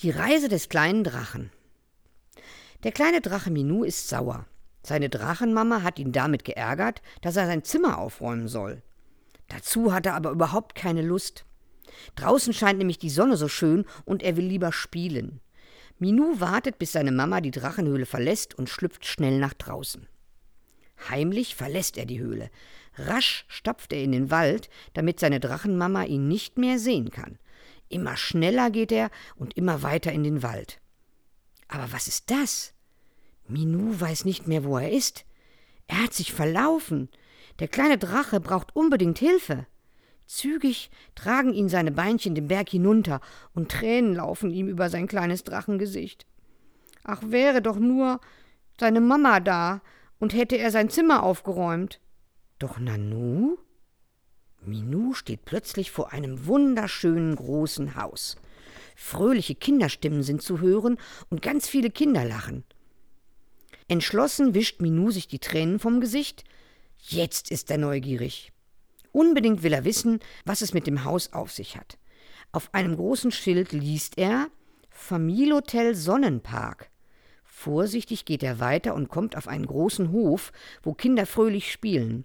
Die Reise des kleinen Drachen. Der kleine Drache Minou ist sauer. Seine Drachenmama hat ihn damit geärgert, dass er sein Zimmer aufräumen soll. Dazu hat er aber überhaupt keine Lust. Draußen scheint nämlich die Sonne so schön und er will lieber spielen. Minou wartet, bis seine Mama die Drachenhöhle verlässt und schlüpft schnell nach draußen. Heimlich verlässt er die Höhle. Rasch stapft er in den Wald, damit seine Drachenmama ihn nicht mehr sehen kann. Immer schneller geht er und immer weiter in den Wald. Aber was ist das? Minou weiß nicht mehr, wo er ist. Er hat sich verlaufen. Der kleine Drache braucht unbedingt Hilfe. Zügig tragen ihn seine Beinchen den Berg hinunter, und Tränen laufen ihm über sein kleines Drachengesicht. Ach, wäre doch nur seine Mama da, und hätte er sein Zimmer aufgeräumt. Doch Nanu? Minou steht plötzlich vor einem wunderschönen großen Haus. Fröhliche Kinderstimmen sind zu hören und ganz viele Kinder lachen. Entschlossen wischt Minou sich die Tränen vom Gesicht. Jetzt ist er neugierig. Unbedingt will er wissen, was es mit dem Haus auf sich hat. Auf einem großen Schild liest er Familienhotel Sonnenpark. Vorsichtig geht er weiter und kommt auf einen großen Hof, wo Kinder fröhlich spielen.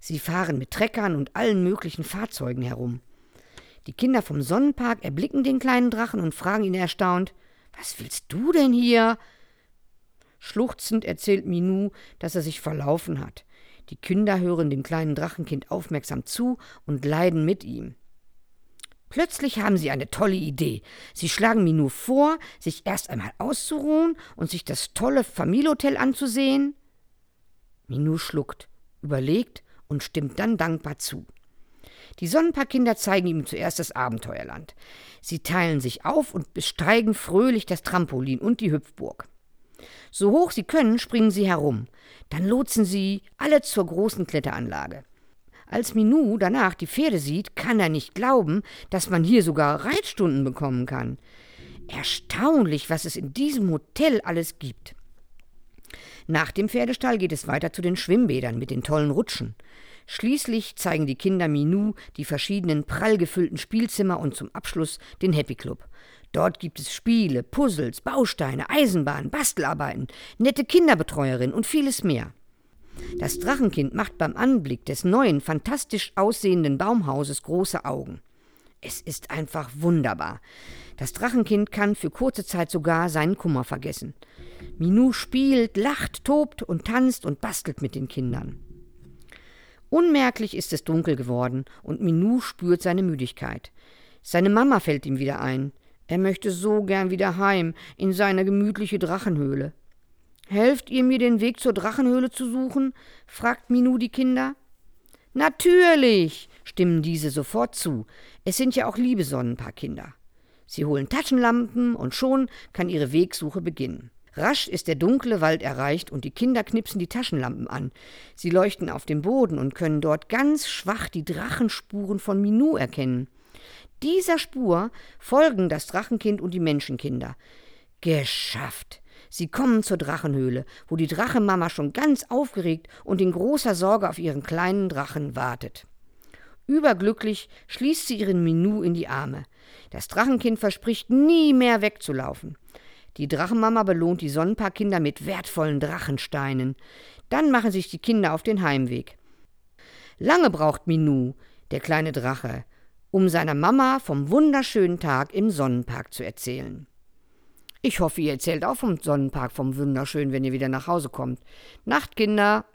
Sie fahren mit Treckern und allen möglichen Fahrzeugen herum. Die Kinder vom Sonnenpark erblicken den kleinen Drachen und fragen ihn erstaunt: Was willst du denn hier? Schluchzend erzählt Minou, dass er sich verlaufen hat. Die Kinder hören dem kleinen Drachenkind aufmerksam zu und leiden mit ihm. Plötzlich haben sie eine tolle Idee. Sie schlagen Minou vor, sich erst einmal auszuruhen und sich das tolle Familienhotel anzusehen. Minou schluckt, überlegt und stimmt dann dankbar zu. Die Sonnenparkkinder zeigen ihm zuerst das Abenteuerland. Sie teilen sich auf und besteigen fröhlich das Trampolin und die Hüpfburg. So hoch sie können, springen sie herum. Dann lotsen sie alle zur großen Kletteranlage. Als Minou danach die Pferde sieht, kann er nicht glauben, dass man hier sogar Reitstunden bekommen kann. Erstaunlich, was es in diesem Hotel alles gibt. Nach dem Pferdestall geht es weiter zu den Schwimmbädern mit den tollen Rutschen. Schließlich zeigen die Kinder Minou die verschiedenen prall gefüllten Spielzimmer und zum Abschluss den Happy Club. Dort gibt es Spiele, Puzzles, Bausteine, Eisenbahnen, Bastelarbeiten, nette Kinderbetreuerin und vieles mehr. Das Drachenkind macht beim Anblick des neuen, fantastisch aussehenden Baumhauses große Augen. Es ist einfach wunderbar. Das Drachenkind kann für kurze Zeit sogar seinen Kummer vergessen. Minou spielt, lacht, tobt und tanzt und bastelt mit den Kindern. Unmerklich ist es dunkel geworden und Minou spürt seine Müdigkeit. Seine Mama fällt ihm wieder ein. Er möchte so gern wieder heim in seine gemütliche Drachenhöhle. Helft ihr mir den Weg zur Drachenhöhle zu suchen? fragt Minou die Kinder. Natürlich, stimmen diese sofort zu. Es sind ja auch liebe Sonnenpaarkinder. Sie holen Taschenlampen und schon kann ihre Wegsuche beginnen. Rasch ist der dunkle Wald erreicht und die Kinder knipsen die Taschenlampen an. Sie leuchten auf dem Boden und können dort ganz schwach die Drachenspuren von Minou erkennen. Dieser Spur folgen das Drachenkind und die Menschenkinder. Geschafft! Sie kommen zur Drachenhöhle, wo die Drachenmama schon ganz aufgeregt und in großer Sorge auf ihren kleinen Drachen wartet. Überglücklich schließt sie ihren Minou in die Arme. Das Drachenkind verspricht, nie mehr wegzulaufen. Die Drachenmama belohnt die Sonnenpaarkinder mit wertvollen Drachensteinen. Dann machen sich die Kinder auf den Heimweg. Lange braucht Minou, der kleine Drache, um seiner Mama vom wunderschönen Tag im Sonnenpark zu erzählen. Ich hoffe, ihr erzählt auch vom Sonnenpark vom Wunderschönen, wenn ihr wieder nach Hause kommt. Nacht, Kinder!